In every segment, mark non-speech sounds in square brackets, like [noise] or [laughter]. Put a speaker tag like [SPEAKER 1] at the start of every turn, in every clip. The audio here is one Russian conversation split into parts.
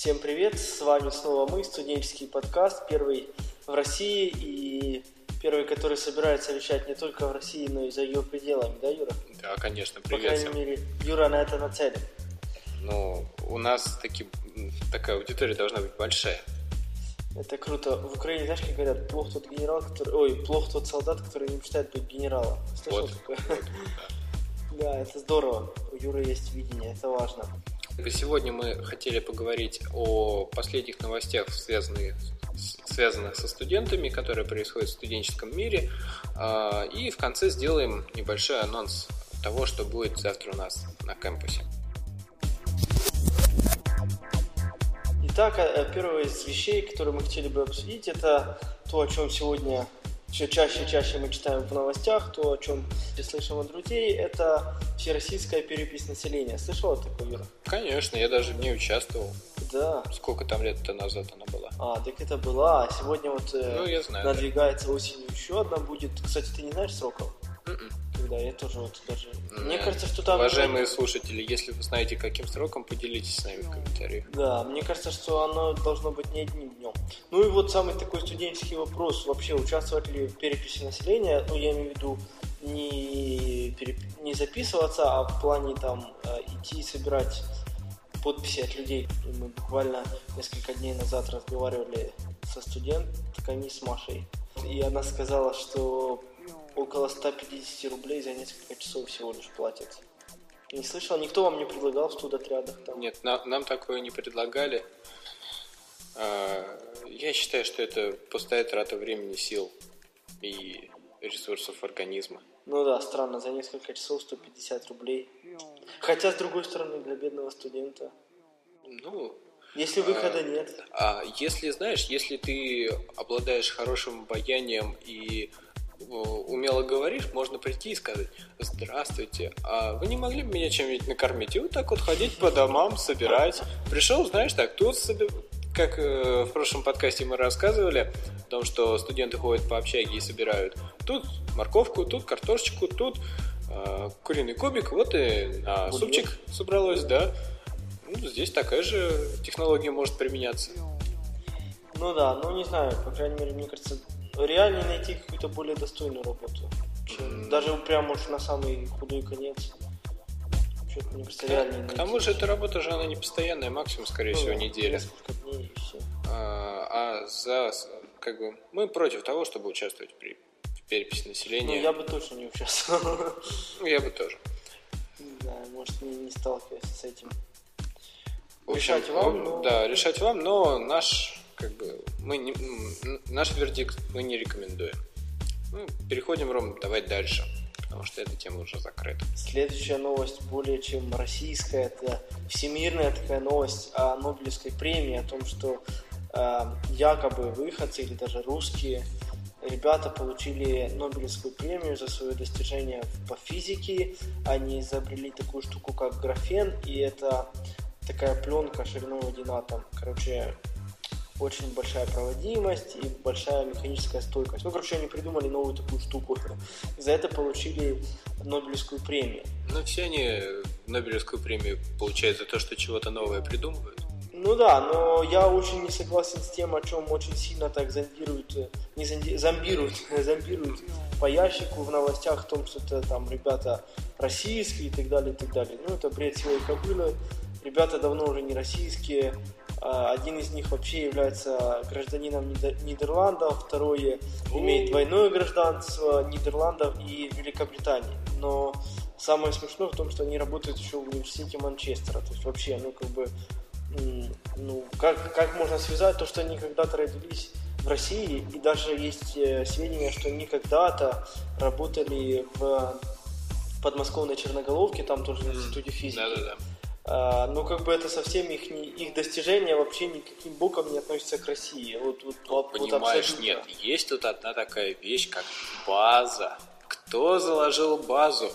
[SPEAKER 1] Всем привет, с вами снова мы, студенческий подкаст, первый в России и первый, который собирается вещать не только в России, но и за ее пределами, да, Юра?
[SPEAKER 2] Да, конечно,
[SPEAKER 1] По
[SPEAKER 2] привет
[SPEAKER 1] крайней
[SPEAKER 2] всем.
[SPEAKER 1] мере, Юра на это нацелен.
[SPEAKER 2] Ну, у нас таки, такая аудитория должна быть большая.
[SPEAKER 1] Это круто. В Украине, знаешь, как говорят, плох тот генерал, который... Ой, плох тот солдат, который не мечтает быть генералом. Слышал
[SPEAKER 2] Вот,
[SPEAKER 1] такое?
[SPEAKER 2] вот, [laughs]
[SPEAKER 1] Да, это здорово. У Юры есть видение, это важно.
[SPEAKER 2] Сегодня мы хотели поговорить о последних новостях, связанных, связанных со студентами, которые происходят в студенческом мире. А, И в конце сделаем небольшой анонс того, что будет завтра у нас на кампусе.
[SPEAKER 1] Итак, э, первое из вещей, которые мы хотели бы обсудить, это то, о чем сегодня все чаще и чаще мы читаем в новостях, то, о чем слышим от друзей, это всероссийская перепись населения. Слышал такое, Юра?
[SPEAKER 2] Конечно, я даже в ней участвовал.
[SPEAKER 1] Да.
[SPEAKER 2] Сколько там лет-то назад она была?
[SPEAKER 1] А, так это была. А сегодня вот э,
[SPEAKER 2] Ну, я знаю. да.
[SPEAKER 1] надвигается осенью еще одна будет. Кстати, ты не знаешь сроков?
[SPEAKER 2] Мгм.
[SPEAKER 1] Когда я тоже вот даже... Мне
[SPEAKER 2] Э,
[SPEAKER 1] кажется, что там...
[SPEAKER 2] Уважаемые слушатели, если вы знаете, каким сроком, поделитесь с нами в комментариях.
[SPEAKER 1] Да, мне кажется, что оно должно быть не одним днем. Ну и вот самый такой студенческий вопрос, вообще участвовать ли в переписи населения, ну я имею в виду не, переп- не записываться, а в плане там э, идти собирать подписи от людей. И мы буквально несколько дней назад разговаривали со студентками, с Машей, и она сказала, что около 150 рублей за несколько часов всего лишь платят. Не слышал, никто вам не предлагал в студотрядах там?
[SPEAKER 2] Нет, на- нам такое не предлагали. А, Я считаю, что это пустая трата времени, сил и ресурсов организма.
[SPEAKER 1] Ну да, странно, за несколько часов 150 рублей. Хотя, с другой стороны, для бедного студента.
[SPEAKER 2] Ну,
[SPEAKER 1] Если выхода нет.
[SPEAKER 2] а если, знаешь, если ты обладаешь хорошим обаянием и умело говоришь, можно прийти и сказать «Здравствуйте, а вы не могли бы меня чем-нибудь накормить?» И вот так вот ходить по домам, собирать. Пришел, знаешь, так, тут, как э, в прошлом подкасте мы рассказывали, о том, что студенты ходят по общаге и собирают тут морковку, тут картошечку, тут э, куриный кубик, вот и на
[SPEAKER 1] Бульон.
[SPEAKER 2] супчик собралось, да. Ну, здесь такая же технология может применяться.
[SPEAKER 1] Ну да, ну не знаю, по крайней мере, мне кажется, реально найти какую-то более достойную работу. чем- Даже прям уж на самый худой конец. Что-то, мне кажется, реально
[SPEAKER 2] К тому же эта работа же она не постоянная, максимум, скорее
[SPEAKER 1] Ну
[SPEAKER 2] всего,
[SPEAKER 1] да,
[SPEAKER 2] неделя.
[SPEAKER 1] Дней.
[SPEAKER 2] А, а за как бы мы против того, чтобы участвовать при переписи
[SPEAKER 1] Ну,
[SPEAKER 2] населения.
[SPEAKER 1] я бы точно не участвовал.
[SPEAKER 2] Ну, я бы тоже.
[SPEAKER 1] Не знаю, может, не, не сталкиваюсь с этим.
[SPEAKER 2] В общем,
[SPEAKER 1] Решать вам,
[SPEAKER 2] ну,
[SPEAKER 1] но-
[SPEAKER 2] Да, решать вам, но наш как бы мы не, наш вердикт мы не рекомендуем. Ну, переходим, Ром, давай дальше, потому что эта тема уже закрыта.
[SPEAKER 1] Следующая новость более чем российская, это всемирная такая новость о Нобелевской премии, о том, что э, якобы выходцы или даже русские ребята получили Нобелевскую премию за свое достижение по физике. Они изобрели такую штуку, как графен, и это такая пленка шириной в один атом. Короче, очень большая проводимость и большая механическая стойкость. Ну, короче, они придумали новую такую штуку. За это получили Нобелевскую премию.
[SPEAKER 2] Ну, все они Нобелевскую премию получают за то, что чего-то новое придумывают.
[SPEAKER 1] Ну да, но я очень не согласен с тем, о чем очень сильно так зомбируют, [laughs] не зомби- зомбируют, зомбируют по ящику в новостях о том, что это там ребята российские и так далее, и так далее. Ну, это бред силой кобылы. Ребята давно уже не российские. А, Один из них вообще является гражданином Нидер- Нидерландов, второй имеет двойное гражданство Нидерландов и Великобритании. Но самое смешное в том, что они работают еще в университете Манчестера. То есть вообще, ну как бы, ну как, как можно связать то, что они когда-то родились в России, и даже есть э, сведения, что они когда-то работали в подмосковной Черноголовке, там тоже в институте физики.
[SPEAKER 2] Да-да-да.
[SPEAKER 1] А, но как бы это совсем их, не, их достижения вообще никаким боком не относятся к России. Вот, вот, вот- вот
[SPEAKER 2] Понимаешь,
[SPEAKER 1] абсолютно.
[SPEAKER 2] нет, есть тут одна такая вещь, как база. Кто заложил базу?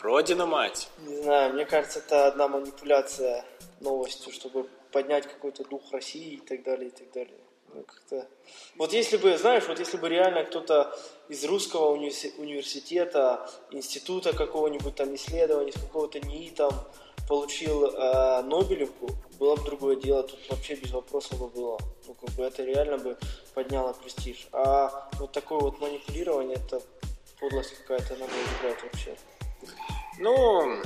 [SPEAKER 2] Родина мать.
[SPEAKER 1] Не знаю, мне кажется, это одна манипуляция новостью, чтобы поднять какой-то дух России и так далее, и так далее. Ну, как-то... Вот если бы, знаешь, вот если бы реально кто-то из русского универси- университета, института какого-нибудь там исследований, какого-то НИИ там получил э, Нобелевку, было бы другое дело, тут вообще без вопросов бы было. Ну, как бы это реально бы подняло престиж. А вот такое вот манипулирование, это подлость какая-то, на мой взгляд, вообще.
[SPEAKER 2] Ну,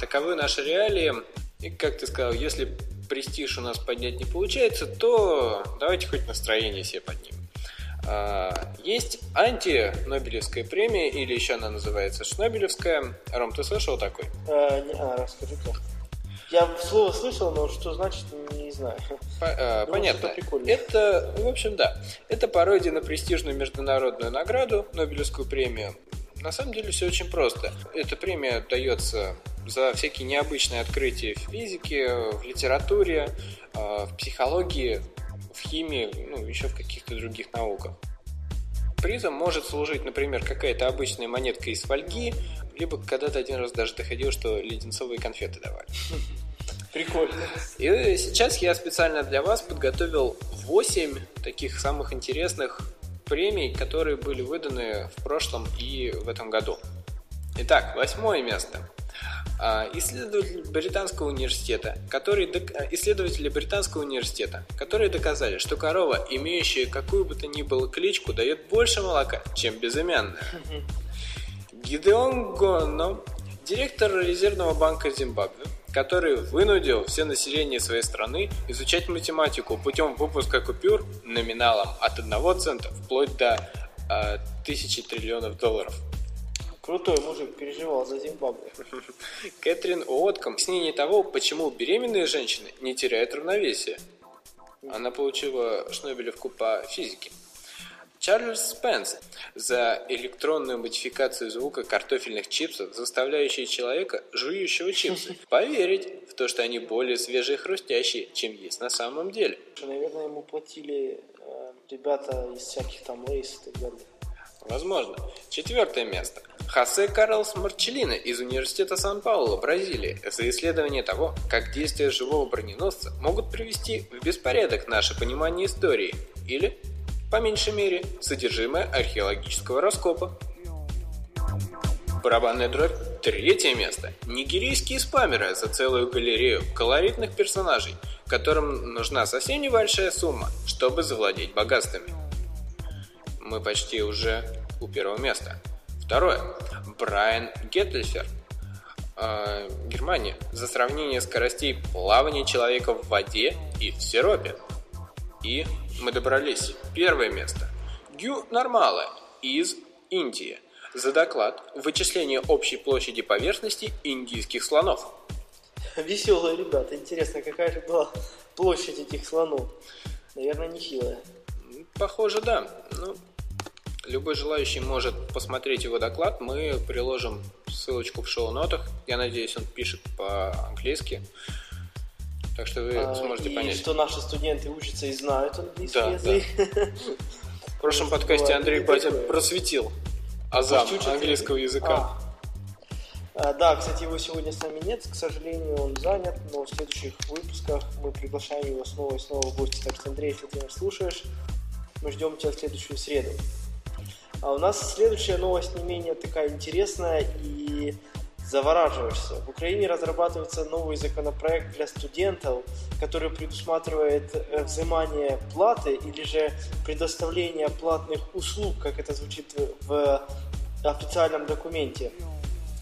[SPEAKER 2] таковы наши реалии. И, как ты сказал, если престиж у нас поднять не получается, то давайте хоть настроение себе поднимем. А, есть анти-Нобелевская премия, или еще она называется Шнобелевская. Ром, ты слышал такой?
[SPEAKER 1] А, не, а расскажи-ка. Я слово слышал, но что значит, не знаю.
[SPEAKER 2] По, понятно. Это, в общем, да. Это пародия на престижную международную награду, Нобелевскую премию. На самом деле все очень просто. Эта премия дается за всякие необычные открытия в физике, в литературе, в психологии, в химии, ну, еще в каких-то других науках. Призом может служить, например, какая-то обычная монетка из фольги, либо когда-то один раз даже доходил, что леденцовые конфеты давали.
[SPEAKER 1] Прикольно.
[SPEAKER 2] И сейчас я специально для вас подготовил 8 таких самых интересных премий, которые были выданы в прошлом и в этом году. Итак, восьмое место. А, исследователи британского университета, которые, исследователи британского университета, которые доказали, что корова, имеющая какую бы то ни было кличку, дает больше молока, чем безымянная. Гидеон Гонно, директор резервного банка Зимбабве, который вынудил все население своей страны изучать математику путем выпуска купюр номиналом от 1 цента вплоть до э, тысячи триллионов долларов.
[SPEAKER 1] Крутой мужик, переживал за Зимбабве. [laughs]
[SPEAKER 2] Кэтрин Уотком объяснение того, почему беременные женщины не теряют равновесие. Она получила Шнобелевку по физике. Чарльз Спенс за электронную модификацию звука картофельных чипсов, заставляющие человека, жующего чипсы, [laughs] поверить в то, что они более свежие и хрустящие, чем есть на самом деле.
[SPEAKER 1] Наверное, ему платили э, ребята из всяких там лейс и так далее.
[SPEAKER 2] Возможно. Четвертое место. Хосе Карлос Марчеллино из Университета Сан-Пауло, Бразилия, за исследование того, как действия живого броненосца могут привести в беспорядок наше понимание истории или, по меньшей мере, содержимое археологического раскопа. Барабанная дробь. Третье место. Нигерийские спамеры за целую галерею колоритных персонажей, которым нужна совсем небольшая сумма, чтобы завладеть богатствами мы почти уже у первого места. Второе. Брайан Геттельфер, э, Германия, за сравнение скоростей плавания человека в воде и в сиропе. И мы добрались. Первое место. Гю Нормала из Индии за доклад вычисления общей площади поверхности индийских слонов.
[SPEAKER 1] Веселые ребята. Интересно, какая же была площадь этих слонов? Наверное, нехилая.
[SPEAKER 2] Похоже, да. Ну, Любой желающий может посмотреть его доклад. Мы приложим ссылочку в шоу-нотах. Я надеюсь, он пишет по-английски. Так что вы а, сможете
[SPEAKER 1] и
[SPEAKER 2] понять.
[SPEAKER 1] что наши студенты учатся и знают английский да, язык. Да.
[SPEAKER 2] В прошлом подкасте Андрей Батя просветил азам английского языка.
[SPEAKER 1] А. а. Да, кстати, его сегодня с нами нет, к сожалению, он занят, но в следующих выпусках мы приглашаем его снова и снова в гости. Так что, Андрей, если ты нас слушаешь, мы ждем тебя в следующую среду. А у нас следующая новость не менее такая интересная и завораживаешься. В Украине разрабатывается новый законопроект для студентов, который предусматривает э, взимание платы или же предоставление платных услуг, как это звучит в официальном документе.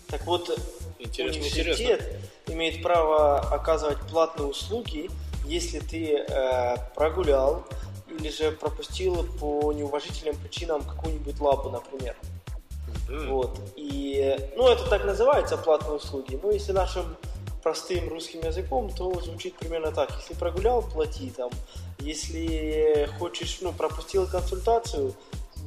[SPEAKER 1] Так вот, интересно, университет интересно. имеет право оказывать платные услуги, если ты э, прогулял или же пропустил по неуважительным причинам какую-нибудь лабу, например. Mm. Вот. И, ну, это так называется, платные услуги. Но если нашим простым русским языком, то звучит примерно так. Если прогулял, плати там. Если хочешь, ну, пропустил консультацию,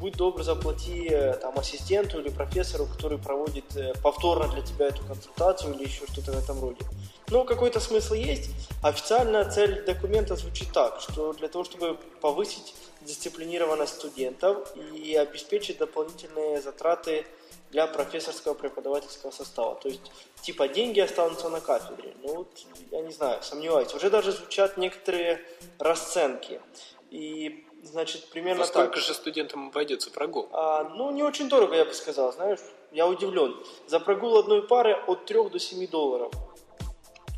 [SPEAKER 1] будь добр, заплати э, там ассистенту или профессору, который проводит э, повторно для тебя эту консультацию или еще что-то в этом роде. Ну, какой-то смысл есть. Официальная цель документа звучит так, что для того, чтобы повысить дисциплинированность студентов и обеспечить дополнительные затраты для профессорского преподавательского состава. То есть, типа, деньги останутся на кафедре. Ну, вот, я не знаю, сомневаюсь. Уже даже звучат некоторые расценки. И, значит, примерно Во
[SPEAKER 2] сколько
[SPEAKER 1] так.
[SPEAKER 2] же студентам обойдется прогул?
[SPEAKER 1] А, ну, не очень дорого, я бы сказал, знаешь. Я удивлен. За прогул одной пары от 3 до 7 долларов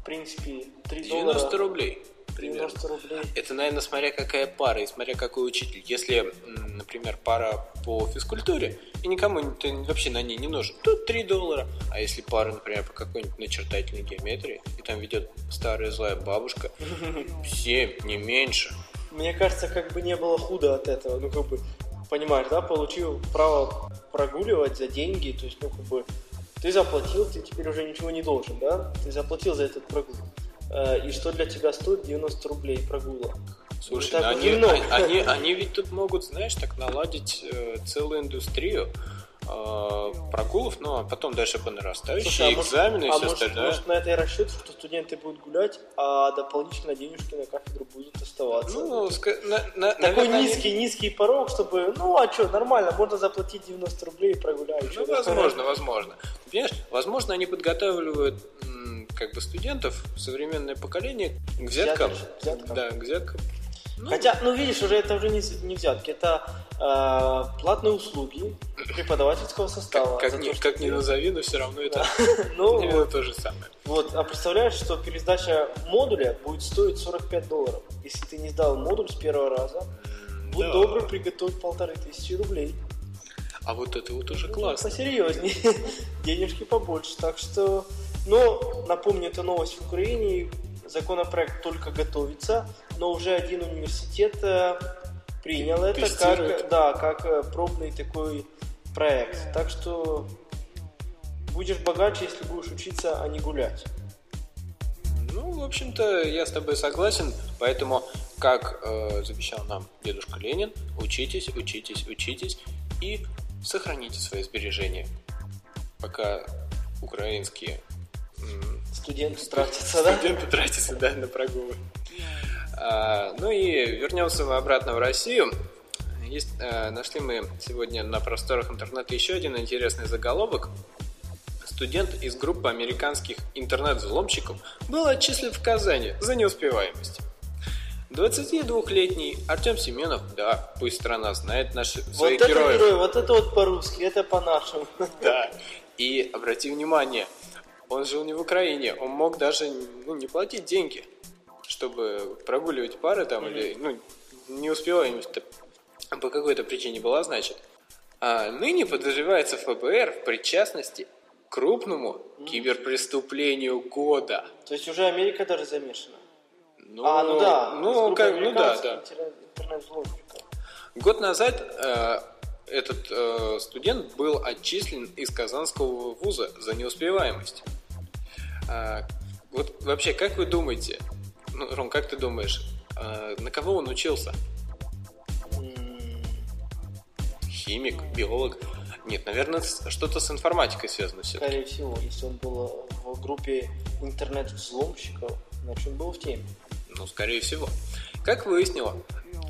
[SPEAKER 1] принципе, 3
[SPEAKER 2] 90
[SPEAKER 1] доллара.
[SPEAKER 2] рублей. Примерно.
[SPEAKER 1] 90 рублей.
[SPEAKER 2] Это, наверное, смотря какая пара и смотря какой учитель. Если, например, пара по физкультуре, и никому ты вообще на ней не нужен, то 3 доллара. А если пара, например, по какой-нибудь начертательной геометрии, и там ведет старая злая бабушка, [laughs] 7, не меньше.
[SPEAKER 1] Мне кажется, как бы не было худо от этого. Ну, как бы, понимаешь, да, получил право прогуливать за деньги, то есть, ну, как бы, ты заплатил, ты теперь уже ничего не должен, да? Ты заплатил за этот прогул. Э, И что для тебя стоит 90 рублей прогула?
[SPEAKER 2] Слушай, ну они, они, они, они ведь тут могут, знаешь, так наладить э, целую индустрию прогулов, ну а потом дальше по нарастающей,
[SPEAKER 1] Слушай, а может-
[SPEAKER 2] экзамены и
[SPEAKER 1] а
[SPEAKER 2] все
[SPEAKER 1] может,
[SPEAKER 2] остальное.
[SPEAKER 1] может, на это и расчет, что студенты будут гулять, а дополнительно денежки на кафедру будут оставаться.
[SPEAKER 2] Ну, ска- на- на-
[SPEAKER 1] Такой
[SPEAKER 2] наверное, они-
[SPEAKER 1] низкий, низкий порог, чтобы, ну а что, нормально, можно заплатить 90 рублей и прогуляю.
[SPEAKER 2] Ну, возможно, возможно. Понимаешь, возможно, они подготавливают как бы студентов, современное поколение к взяткам.
[SPEAKER 1] взяткам.
[SPEAKER 2] Да, к взяткам. Ну,
[SPEAKER 1] Хотя, ну видишь, уже это уже не, не взятки, это э, платные услуги преподавательского состава.
[SPEAKER 2] как,
[SPEAKER 1] за
[SPEAKER 2] ни,
[SPEAKER 1] то,
[SPEAKER 2] как ни
[SPEAKER 1] ты-
[SPEAKER 2] назови, но все равно это [laughs]
[SPEAKER 1] Ну, [laughs]
[SPEAKER 2] то же самое.
[SPEAKER 1] вот, а представляешь, что пересдача модуля будет стоить 45 долларов. Если ты не сдал модуль с первого раза, будь добрый, приготовь полторы тысячи рублей.
[SPEAKER 2] А вот это вот уже
[SPEAKER 1] Ну,
[SPEAKER 2] классно.
[SPEAKER 1] Посерьезнее. [laughs] Денежки побольше. Так что, но, напомню, это новость в Украине. Законопроект только готовится, но уже один университет э, принял это
[SPEAKER 2] Тестирует.
[SPEAKER 1] как, да, как э, пробный такой проект. Так что будешь богаче, если будешь учиться, а не гулять.
[SPEAKER 2] Ну, в общем-то, я с тобой согласен, поэтому, как э, завещал нам дедушка Ленин, учитесь, учитесь, учитесь и сохраните свои сбережения, пока украинские
[SPEAKER 1] Студенты тратятся, да?
[SPEAKER 2] студенты тратятся да, на прогулы. А, ну и вернемся мы обратно в Россию. Есть, э, нашли мы сегодня на просторах интернета еще один интересный заголовок. Студент из группы американских интернет-взломщиков был отчислен в Казани за неуспеваемость. 22-летний Артем Семенов, да, пусть страна знает наши,
[SPEAKER 1] Вот
[SPEAKER 2] своих
[SPEAKER 1] это
[SPEAKER 2] героев.
[SPEAKER 1] герой, вот это вот по-русски, это по-нашему.
[SPEAKER 2] Да. И обрати внимание, он жил не в Украине, он мог даже ну, не платить деньги, чтобы прогуливать пары там или ну, не успеваемость по какой-то причине была, значит. А ныне подозревается ФБР в причастности к крупному киберпреступлению года.
[SPEAKER 1] То есть уже Америка даже замешана.
[SPEAKER 2] Ну,
[SPEAKER 1] а, ну да.
[SPEAKER 2] ну, как- ну да, да. Год назад э, этот э, студент был отчислен из Казанского вуза за неуспеваемость. А, вот вообще, как вы думаете, ну, Ром, как ты думаешь, э, на кого он учился? Химик, биолог? Нет, наверное, что-то с информатикой связано все.
[SPEAKER 1] Скорее всего, если он был в группе интернет-взломщиков, значит он был в теме.
[SPEAKER 2] Ну, скорее всего. Как выяснило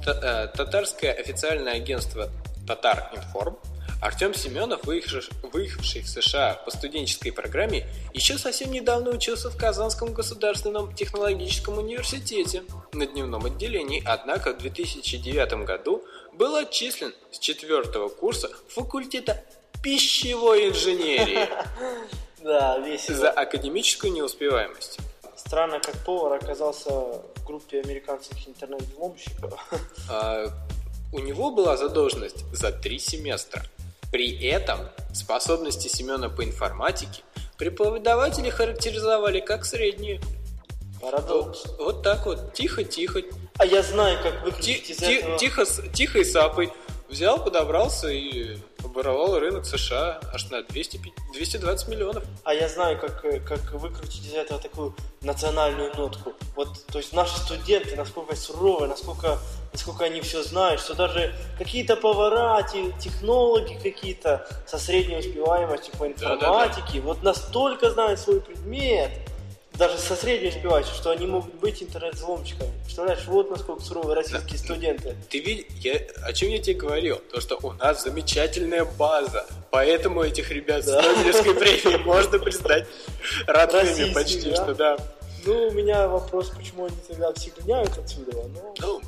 [SPEAKER 2] э, татарское официальное агентство Татар Информ, Артем Семенов, выехавший, в США по студенческой программе, еще совсем недавно учился в Казанском государственном технологическом университете на дневном отделении, однако в 2009 году был отчислен с четвертого курса факультета пищевой инженерии [laughs]
[SPEAKER 1] Да, весело.
[SPEAKER 2] за академическую неуспеваемость.
[SPEAKER 1] Странно, как повар оказался в группе американских интернет-взломщиков.
[SPEAKER 2] А, у него была задолженность за три семестра. При этом способности Семена по информатике преподаватели характеризовали как средние.
[SPEAKER 1] Парадокс.
[SPEAKER 2] Вот, вот так вот, тихо-тихо,
[SPEAKER 1] А я знаю, как
[SPEAKER 2] ти-
[SPEAKER 1] выключить из
[SPEAKER 2] ти-
[SPEAKER 1] этого...
[SPEAKER 2] тихо, с- тихой сапой взял, подобрался и оборовал рынок США аж на 200, пи- 220 миллионов.
[SPEAKER 1] А я знаю, как, э, как выкрутить из этого такую национальную нотку. Вот, то есть наши студенты, насколько суровые, насколько, насколько они все знают, что даже какие-то повара, те- технологи какие-то со средней успеваемостью по информатике, вот настолько знают свой предмет, даже со средней успеваемостью, что они могут быть интернет-взломщиками. Представляешь, вот насколько суровые российские студенты.
[SPEAKER 2] Ты видишь, я, о чем я тебе говорил? То, что у нас замечательная база, поэтому этих ребят
[SPEAKER 1] Да.
[SPEAKER 2] с Нобелевской премией можно признать родными почти,
[SPEAKER 1] да?
[SPEAKER 2] что да.
[SPEAKER 1] Ну, у меня вопрос, почему они тогда все гоняют отсюда, ну,
[SPEAKER 2] Ну,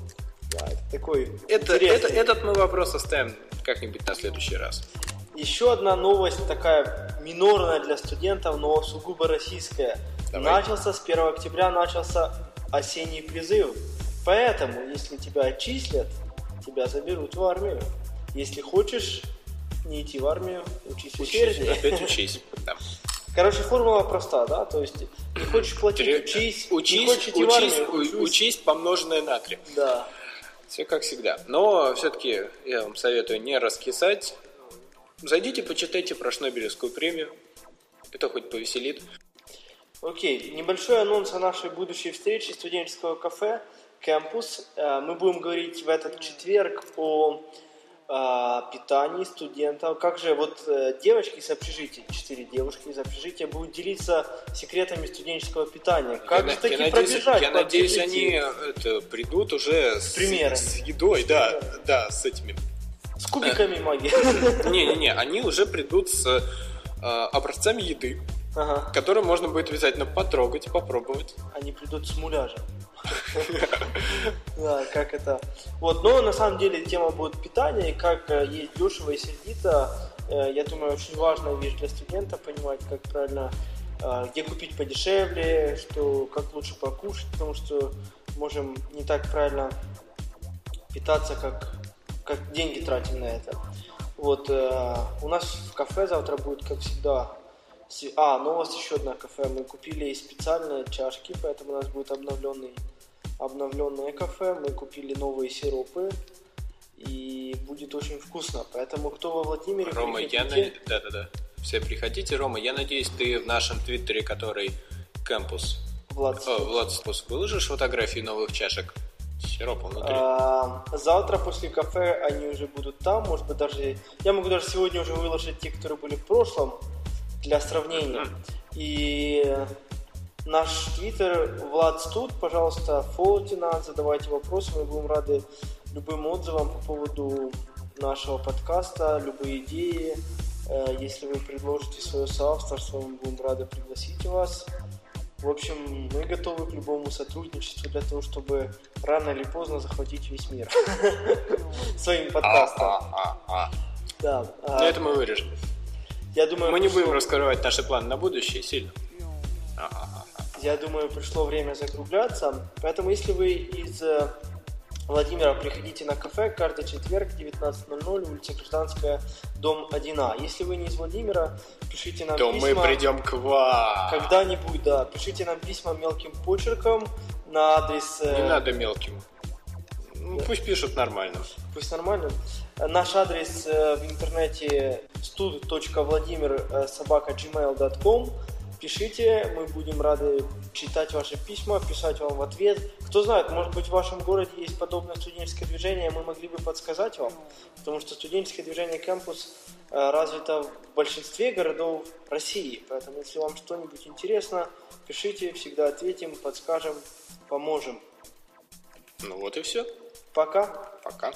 [SPEAKER 1] да, это такой
[SPEAKER 2] это, это, этот мы вопрос оставим как-нибудь на следующий раз.
[SPEAKER 1] Еще одна новость такая минорная для студентов, но сугубо российская.
[SPEAKER 2] Давай.
[SPEAKER 1] Начался с 1 октября, начался осенний призыв. Поэтому, если тебя отчислят, тебя заберут в армию. Если хочешь не идти в армию, учись в
[SPEAKER 2] Учись,
[SPEAKER 1] Усердии.
[SPEAKER 2] опять [laughs] учись. Да.
[SPEAKER 1] Короче, формула проста, да? То есть, не хочешь платить,
[SPEAKER 2] Тре-
[SPEAKER 1] учись. не
[SPEAKER 2] Учись,
[SPEAKER 1] хочешь идти в
[SPEAKER 2] учись,
[SPEAKER 1] армию,
[SPEAKER 2] у-
[SPEAKER 1] учись.
[SPEAKER 2] учись помноженное на три.
[SPEAKER 1] Да.
[SPEAKER 2] Все как всегда. Но все-таки я вам советую не раскисать. Зайдите, почитайте про Шнобелевскую премию. Это хоть повеселит.
[SPEAKER 1] Окей, небольшой анонс о нашей будущей встрече студенческого кафе «Кэмпус». Э, Мы будем говорить в этот четверг о э, питании студентов. Как же вот э, девочки из общежития, четыре девушки из общежития будут делиться секретами студенческого питания. Как
[SPEAKER 2] я,
[SPEAKER 1] же таки
[SPEAKER 2] надеюсь,
[SPEAKER 1] пробежать?
[SPEAKER 2] я надеюсь, они это, придут уже с,
[SPEAKER 1] примерами.
[SPEAKER 2] с едой, да,
[SPEAKER 1] примерами.
[SPEAKER 2] да, с этими.
[SPEAKER 1] С кубиками магии. [laughs]
[SPEAKER 2] Не-не-не, они уже придут с образцами еды,
[SPEAKER 1] Ага.
[SPEAKER 2] которые можно будет обязательно потрогать, попробовать.
[SPEAKER 1] Они придут с муляжем. Да, как это. Вот, но на самом деле тема будет питание, и как э, есть дешево и сердито. Э, Я думаю, очень важная вещь для студента понимать, как правильно, э, где купить подешевле, что как лучше покушать, потому что можем не так правильно питаться, как, как деньги тратим на это. Вот, э, у нас в кафе завтра будет, как всегда, А, ну у вас еще одно кафе. Мы купили специальные чашки, поэтому у нас будет обновленный, обновленное кафе. Мы купили новые сиропы. И будет очень вкусно. Поэтому кто во Владимире,
[SPEAKER 2] Рома, я
[SPEAKER 1] приходите.
[SPEAKER 2] на... Да-да-да. Все приходите, Рома. Я надеюсь, ты в нашем твиттере, который Campus,
[SPEAKER 1] Влад,
[SPEAKER 2] О, Влад Спус, выложишь фотографии новых чашек с сиропом внутри?
[SPEAKER 1] А, завтра после кафе они уже будут там, может быть даже... Я могу даже сегодня уже выложить те, которые были в прошлом, для сравнения. И наш твиттер Влад Студ, пожалуйста, фолловьте нас, задавайте вопросы, мы будем рады любым отзывам по поводу нашего подкаста, любые идеи. Э, Если вы предложите свое соавторство, мы будем рады пригласить вас. В общем, мы готовы к любому сотрудничеству для того, чтобы рано или поздно захватить весь мир [laughs] своим подкастом.
[SPEAKER 2] А-а-а-а.
[SPEAKER 1] Да.
[SPEAKER 2] Ну,
[SPEAKER 1] а,
[SPEAKER 2] это мы вырежем.
[SPEAKER 1] Я думаю,
[SPEAKER 2] Мы не будем раскрывать наши планы на будущее сильно.
[SPEAKER 1] Я думаю, пришло время закругляться. Поэтому, если вы из э, Владимира, приходите на кафе каждый четверг 19.00, улица Гражданская, дом 1А. Если вы не из Владимира, пишите нам
[SPEAKER 2] То
[SPEAKER 1] письма.
[SPEAKER 2] мы придем к вам.
[SPEAKER 1] Когда-нибудь, да. Пишите нам письма мелким почерком на адрес... э,
[SPEAKER 2] Не надо мелким. Ну, Пусть пишут нормально.
[SPEAKER 1] Пусть нормально. Наш адрес э, в интернете stud.vladimir собака gmail.com. Пишите, мы будем рады читать ваши письма, писать вам в ответ. Кто знает, может быть в вашем городе есть подобное студенческое движение, мы могли бы подсказать вам, потому что студенческое движение «Кампус» э, развито в большинстве городов России. Поэтому, если вам что-нибудь интересно, пишите, всегда ответим, подскажем, поможем.
[SPEAKER 2] Ну вот и все.
[SPEAKER 1] Пока!
[SPEAKER 2] Пока.